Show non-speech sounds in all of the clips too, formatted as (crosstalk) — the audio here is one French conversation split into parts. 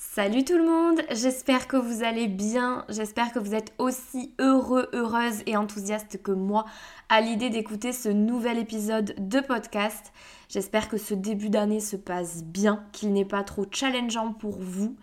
Salut tout le monde, j'espère que vous allez bien, j'espère que vous êtes aussi heureux, heureuse et enthousiaste que moi à l'idée d'écouter ce nouvel épisode de podcast. J'espère que ce début d'année se passe bien, qu'il n'est pas trop challengeant pour vous.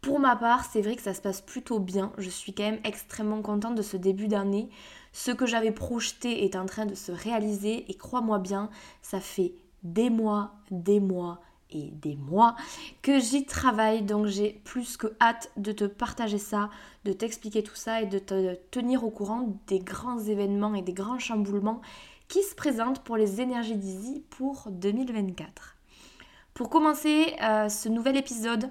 Pour ma part, c'est vrai que ça se passe plutôt bien, je suis quand même extrêmement contente de ce début d'année. Ce que j'avais projeté est en train de se réaliser et crois-moi bien, ça fait des mois, des mois et des mois que j'y travaille. Donc j'ai plus que hâte de te partager ça, de t'expliquer tout ça et de te tenir au courant des grands événements et des grands chamboulements qui se présentent pour les énergies d'Easy pour 2024. Pour commencer euh, ce nouvel épisode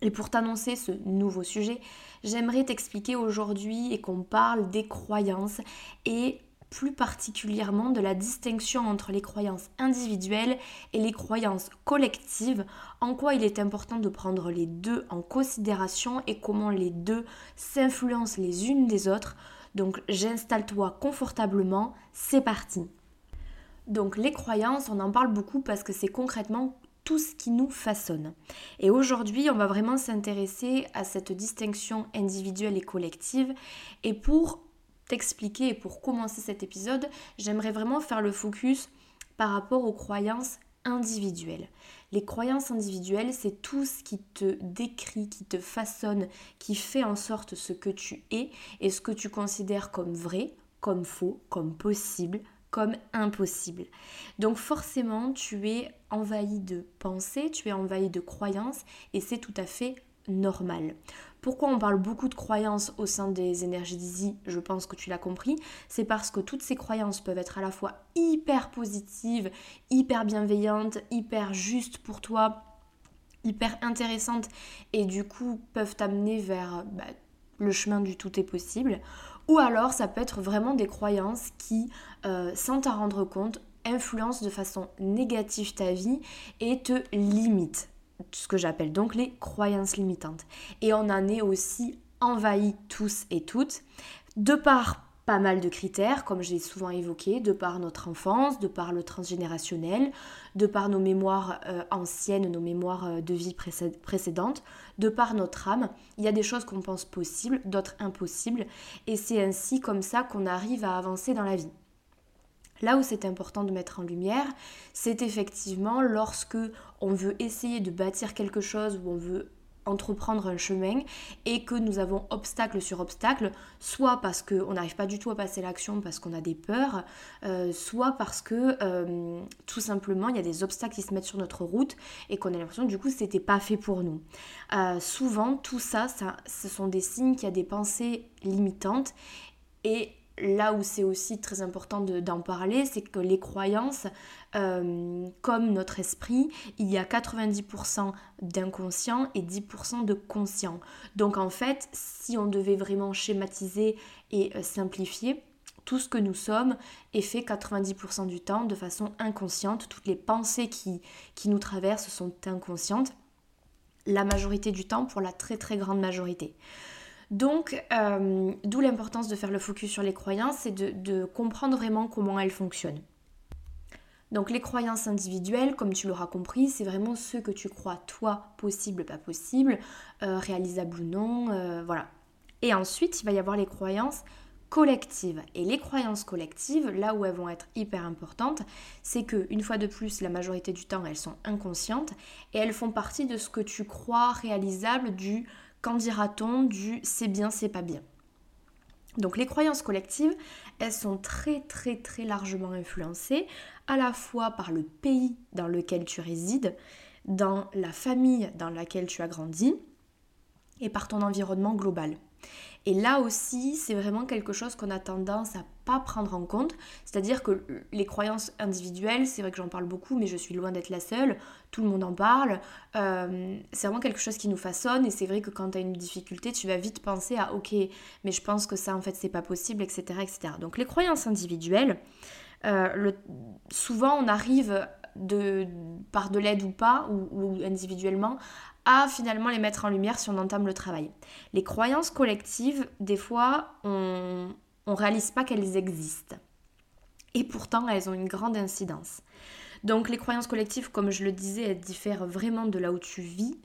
et pour t'annoncer ce nouveau sujet, j'aimerais t'expliquer aujourd'hui et qu'on parle des croyances et plus particulièrement de la distinction entre les croyances individuelles et les croyances collectives, en quoi il est important de prendre les deux en considération et comment les deux s'influencent les unes des autres. Donc j'installe-toi confortablement, c'est parti. Donc les croyances, on en parle beaucoup parce que c'est concrètement tout ce qui nous façonne. Et aujourd'hui, on va vraiment s'intéresser à cette distinction individuelle et collective. Et pour t'expliquer et pour commencer cet épisode, j'aimerais vraiment faire le focus par rapport aux croyances individuelles. Les croyances individuelles, c'est tout ce qui te décrit, qui te façonne, qui fait en sorte ce que tu es et ce que tu considères comme vrai, comme faux, comme possible, comme impossible. Donc forcément, tu es envahi de pensées, tu es envahi de croyances et c'est tout à fait normal. Pourquoi on parle beaucoup de croyances au sein des énergies d'Easy Je pense que tu l'as compris. C'est parce que toutes ces croyances peuvent être à la fois hyper positives, hyper bienveillantes, hyper justes pour toi, hyper intéressantes et du coup peuvent t'amener vers bah, le chemin du tout est possible. Ou alors ça peut être vraiment des croyances qui, euh, sans t'en rendre compte, influencent de façon négative ta vie et te limitent ce que j'appelle donc les croyances limitantes. Et on en est aussi envahi tous et toutes, de par pas mal de critères, comme j'ai souvent évoqué, de par notre enfance, de par le transgénérationnel, de par nos mémoires euh, anciennes, nos mémoires euh, de vie précédentes, de par notre âme. Il y a des choses qu'on pense possibles, d'autres impossibles, et c'est ainsi comme ça qu'on arrive à avancer dans la vie. Là où c'est important de mettre en lumière, c'est effectivement lorsque on veut essayer de bâtir quelque chose ou on veut entreprendre un chemin et que nous avons obstacle sur obstacle, soit parce qu'on n'arrive pas du tout à passer l'action parce qu'on a des peurs, euh, soit parce que euh, tout simplement il y a des obstacles qui se mettent sur notre route et qu'on a l'impression du coup c'était pas fait pour nous. Euh, souvent tout ça, ça, ce sont des signes qu'il y a des pensées limitantes et là où c'est aussi très important d'en parler, c'est que les croyances, euh, comme notre esprit, il y a 90% d'inconscient et 10% de conscient. Donc en fait, si on devait vraiment schématiser et euh, simplifier, tout ce que nous sommes est fait 90% du temps de façon inconsciente. Toutes les pensées qui, qui nous traversent sont inconscientes. La majorité du temps pour la très très grande majorité. Donc, euh, d'où l'importance de faire le focus sur les croyances et de, comprendre vraiment comment elles fonctionnent. Donc les croyances individuelles, comme tu l'auras compris, c'est vraiment ce que tu crois toi possible, pas possible, euh, réalisable ou non, euh, voilà. Et ensuite, il va y avoir les croyances collectives. Et les croyances collectives, là où elles vont être hyper importantes, c'est que une fois de plus, la majorité du temps, elles sont inconscientes et elles font partie de ce que tu crois réalisable du Qu'en dira-t-on du c'est bien, c'est pas bien? Donc les croyances collectives, elles sont très très très largement influencées à la fois par le pays dans lequel tu résides, dans la famille dans laquelle tu as grandi et par ton environnement global. Et là aussi, c'est vraiment quelque chose qu'on a tendance à pas prendre en compte. C'est-à-dire que les croyances individuelles, c'est vrai que j'en parle beaucoup, mais je suis loin d'être la seule. Tout le monde en parle. Euh, c'est vraiment quelque chose qui nous façonne. Et c'est vrai que quand tu as une difficulté, tu vas vite penser à ok, mais je pense que ça en fait c'est pas possible, etc., etc. Donc les croyances individuelles, euh, souvent on arrive par de l'aide ou pas, ou individuellement, à finalement les mettre en lumière si on entame le travail. Les croyances collectives, des fois, on ne réalise pas qu'elles existent. Et pourtant, elles ont une grande incidence. Donc les croyances collectives, comme je le disais, elles diffèrent vraiment de là où tu vis.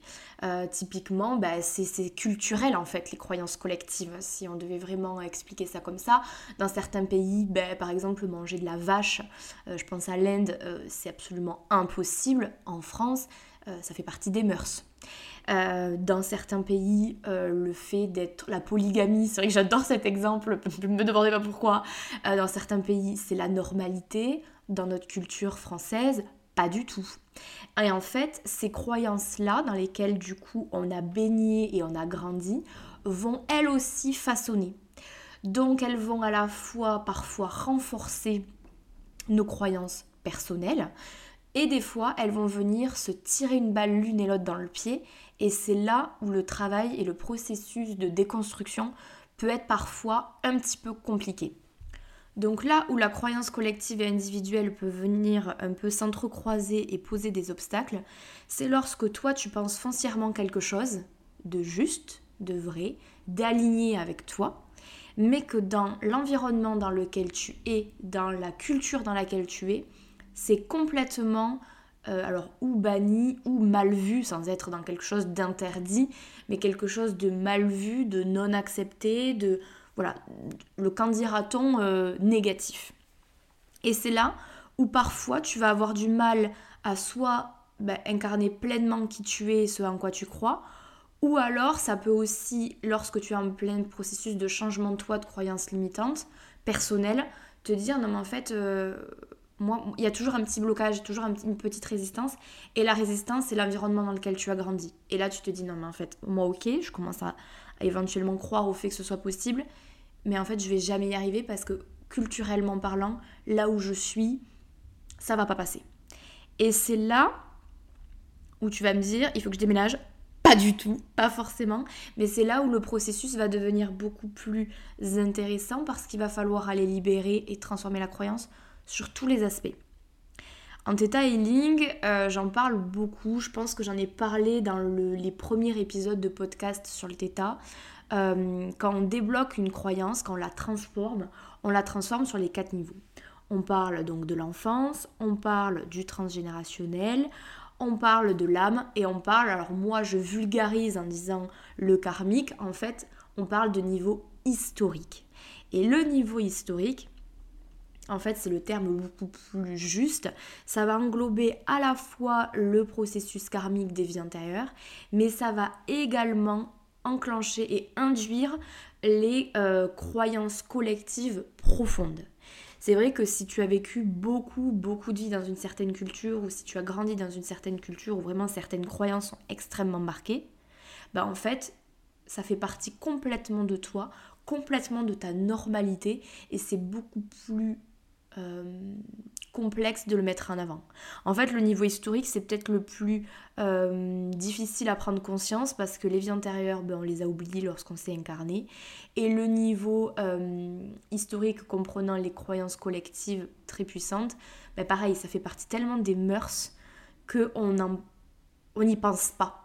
Euh, typiquement, bah, c'est culturel en fait, les croyances collectives, si on devait vraiment expliquer ça comme ça. Dans certains pays, bah, par exemple, manger de la vache, euh, je pense à l'Inde, euh, c'est absolument impossible. En France, ça fait partie des mœurs. dans certains pays, le fait d'être la polygamie, c'est vrai que j'adore cet exemple, (laughs) ne me demandez pas pourquoi. dans certains pays, c'est la normalité dans notre culture française, pas du tout. Et en fait, ces croyances-là, dans lesquelles du coup on a baigné et on a grandi, vont elles aussi façonner. Donc elles vont à la fois parfois renforcer nos croyances personnelles, et des fois elles vont venir se tirer une balle l'une et l'autre dans le pied, et c'est là où le travail et le processus de déconstruction peut être parfois un petit peu compliqué. Donc là où la croyance collective et individuelle peut venir un peu s'entrecroiser et poser des obstacles, c'est lorsque toi tu penses foncièrement quelque chose de juste, de vrai, d'aligné avec toi, mais que dans l'environnement dans lequel tu es, dans la culture dans laquelle tu es, c'est complètement euh, alors ou banni ou mal vu sans être dans quelque chose d'interdit, mais quelque chose de mal vu, de non accepté, de voilà, le candidaton euh, négatif. Et c'est là où parfois tu vas avoir du mal à soit ben, incarner pleinement qui tu es, ce en quoi tu crois, ou alors ça peut aussi, lorsque tu es en plein processus de changement de toi, de croyances limitantes, personnelles, te dire non mais en fait, euh, moi, il y a toujours un petit blocage, toujours une petite résistance, et la résistance c'est l'environnement dans lequel tu as grandi. Et là tu te dis non mais en fait, moi ok, je commence à éventuellement croire au fait que ce soit possible, mais en fait je vais jamais y arriver parce que culturellement parlant, là où je suis, ça va pas passer. Et c'est là où tu vas me dire, il faut que je déménage. Pas du tout, pas forcément, mais c'est là où le processus va devenir beaucoup plus intéressant parce qu'il va falloir aller libérer et transformer la croyance sur tous les aspects. En Theta Healing, euh, j'en parle beaucoup. Je pense que j'en ai parlé dans les premiers épisodes de podcast sur le Theta. Euh, quand on débloque une croyance, quand on la transforme, on la transforme sur les quatre niveaux. On parle donc de l'enfance, on parle du transgénérationnel, on parle de l'âme et on parle, alors moi je vulgarise en disant le karmique, en fait on parle de niveau historique. Et le niveau historique, en fait c'est le terme beaucoup plus juste, ça va englober à la fois le processus karmique des vies antérieures, mais ça va également enclencher et induire les euh, croyances collectives profondes. C'est vrai que si tu as vécu beaucoup, beaucoup de vie dans une certaine culture, ou si tu as grandi dans une certaine culture où vraiment certaines croyances sont extrêmement marquées, bah en fait, ça fait partie complètement de toi, complètement de ta normalité, et c'est beaucoup plus euh, complexe de le mettre en avant. En fait, le niveau historique, c'est peut-être le plus euh, difficile à prendre conscience parce que les vies antérieures, ben, on les a oubliées lorsqu'on s'est incarné. Et le niveau euh, historique comprenant les croyances collectives très puissantes, ben, pareil, ça fait partie tellement des mœurs qu'on n'y pense pas.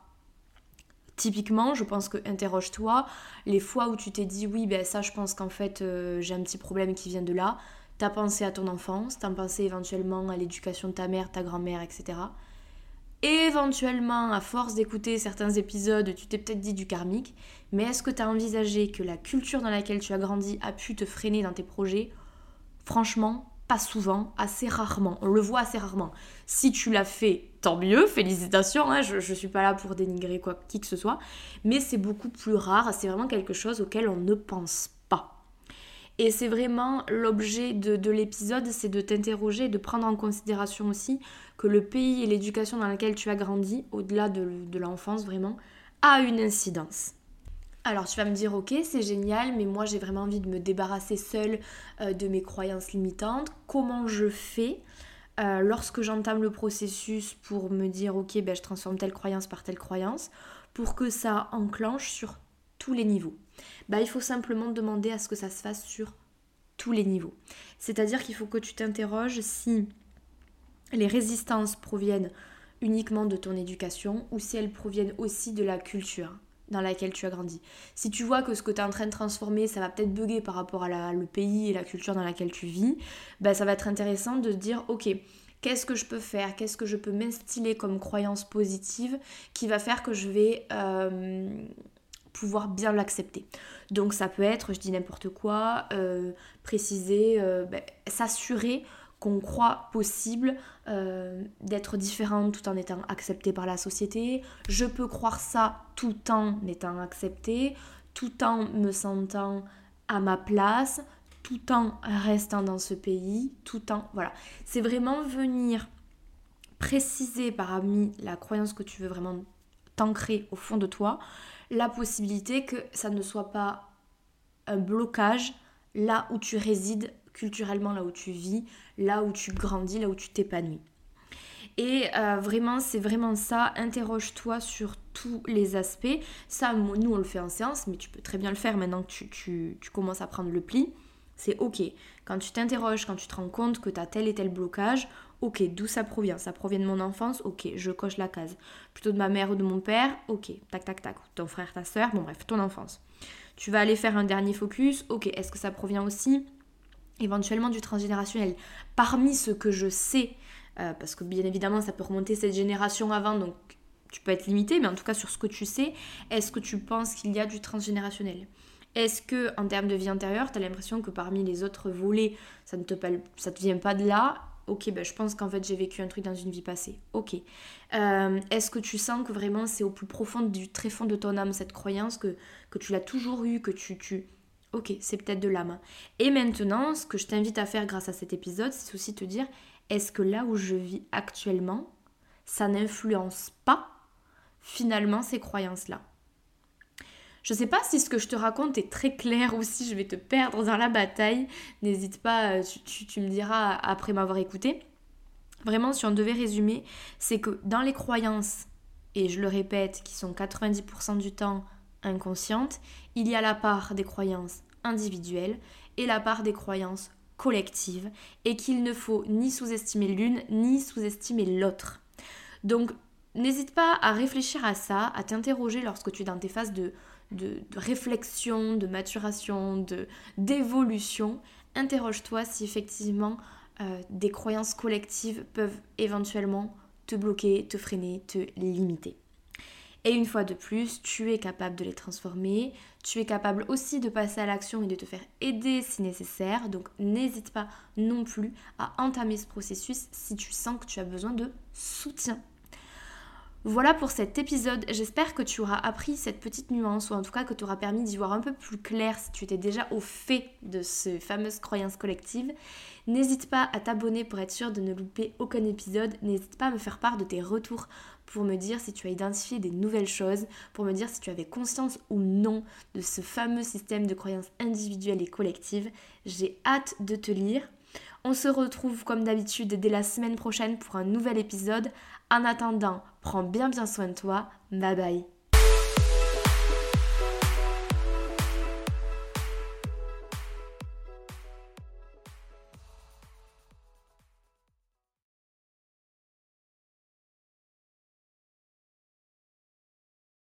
Typiquement, je pense que interroge-toi les fois où tu t'es dit oui, ben ça, je pense qu'en fait j'ai un petit problème qui vient de là T'as pensé à ton enfance, t'as pensé éventuellement à l'éducation de ta mère, ta grand-mère, etc. Éventuellement, à force d'écouter certains épisodes, tu t'es peut-être dit du karmique, mais est-ce que tu as envisagé que la culture dans laquelle tu as grandi a pu te freiner dans tes projets? Franchement, pas souvent, assez rarement. On le voit assez rarement. Si tu l'as fait, tant mieux, félicitations, hein, je ne suis pas là pour dénigrer quoi, qui que ce soit, mais c'est beaucoup plus rare, c'est vraiment quelque chose auquel on ne pense pas. Et c'est vraiment l'objet de, l'épisode, c'est de t'interroger, de prendre en considération aussi que le pays et l'éducation dans laquelle tu as grandi, au-delà de, l'enfance vraiment, a une incidence. Alors tu vas me dire ok c'est génial mais moi j'ai vraiment envie de me débarrasser seule euh, de mes croyances limitantes. Comment je fais euh, lorsque j'entame le processus pour me dire ok ben, je transforme telle croyance par telle croyance pour que ça enclenche sur tous les niveaux bah, Il faut simplement demander à ce que ça se fasse sur tous les niveaux. C'est-à-dire qu'il faut que tu t'interroges si les résistances proviennent uniquement de ton éducation ou si elles proviennent aussi de la culture dans laquelle tu as grandi. Si tu vois que ce que tu es en train de transformer, ça va peut-être bugger par rapport à le pays et la culture dans laquelle tu vis, ben ça va être intéressant de dire ok, qu'est-ce que je peux faire, qu'est-ce que je peux m'instiller comme croyance positive qui va faire que je vais euh, pouvoir bien l'accepter. Donc ça peut être, je dis n'importe quoi, euh, préciser, euh, ben, s'assurer qu'on croit possible euh, d'être différente tout en étant acceptée par la société. Je peux croire ça tout en étant acceptée, tout en me sentant à ma place, tout en restant dans ce pays, tout en... Voilà. C'est vraiment venir préciser parmi la croyance que tu veux vraiment t'ancrer au fond de toi, la possibilité que ça ne soit pas un blocage là où tu résides culturellement là où tu vis, là où tu grandis, là où tu t'épanouis. Et euh, vraiment, c'est vraiment ça. Interroge-toi sur tous les aspects. Ça, nous, on le fait en séance, mais tu peux très bien le faire maintenant que tu, commences à prendre le pli. C'est OK. Quand tu t'interroges, quand tu te rends compte que tu as tel et tel blocage, OK, d'où ça provient? Ça provient de mon enfance? OK, je coche la case. Plutôt de ma mère ou de mon père? OK, tac, tac, tac. Ton frère, ta soeur, bon bref, ton enfance. Tu vas aller faire un dernier focus? OK, est-ce que ça provient aussi éventuellement du transgénérationnel? Parmi ce que je sais, euh, parce que bien évidemment ça peut remonter cette génération avant, donc tu peux être limité, mais en tout cas sur ce que tu sais, est-ce que tu penses qu'il y a du transgénérationnel? Est-ce que en termes de vie antérieure, tu as l'impression que parmi les autres volets, ça ne te, ça te vient pas de là? Ok, ben je pense qu'en fait j'ai vécu un truc dans une vie passée. Ok. Euh, est-ce que tu sens que vraiment c'est au plus profond du très fond de ton âme cette croyance que, tu l'as toujours eu, que tu, tu, Ok, c'est peut-être de l'âme. Et maintenant, ce que je t'invite à faire grâce à cet épisode, c'est aussi te dire, est-ce que là où je vis actuellement, ça n'influence pas finalement ces croyances-là? Je ne sais pas si ce que je te raconte est très clair ou si je vais te perdre dans la bataille. N'hésite pas, euh, tu, tu, me diras après m'avoir écouté. Vraiment, si on devait résumer, c'est que dans les croyances, et je le répète, qui sont 90% du temps inconsciente, il y a la part des croyances individuelles et la part des croyances collectives et qu'il ne faut ni sous-estimer l'une ni sous-estimer l'autre. Donc n'hésite pas à réfléchir à ça, à t'interroger lorsque tu es dans tes phases de, de, réflexion, de maturation, de d'évolution. Interroge-toi si effectivement euh, des croyances collectives peuvent éventuellement te bloquer, te freiner, te limiter. Et une fois de plus, tu es capable de les transformer. Tu es capable aussi de passer à l'action et de te faire aider si nécessaire. Donc n'hésite pas non plus à entamer ce processus si tu sens que tu as besoin de soutien. Voilà pour cet épisode. J'espère que tu auras appris cette petite nuance ou en tout cas que tu auras permis d'y voir un peu plus clair si tu étais déjà au fait de ces fameuses croyances collectives. N'hésite pas à t'abonner pour être sûr de ne louper aucun épisode. N'hésite pas à me faire part de tes retours pour me dire si tu as identifié des nouvelles choses, pour me dire si tu avais conscience ou non de ce fameux système de croyances individuelles et collectives. J'ai hâte de te lire. On se retrouve comme d'habitude dès la semaine prochaine pour un nouvel épisode. En attendant, prends bien bien soin de toi. Bye bye.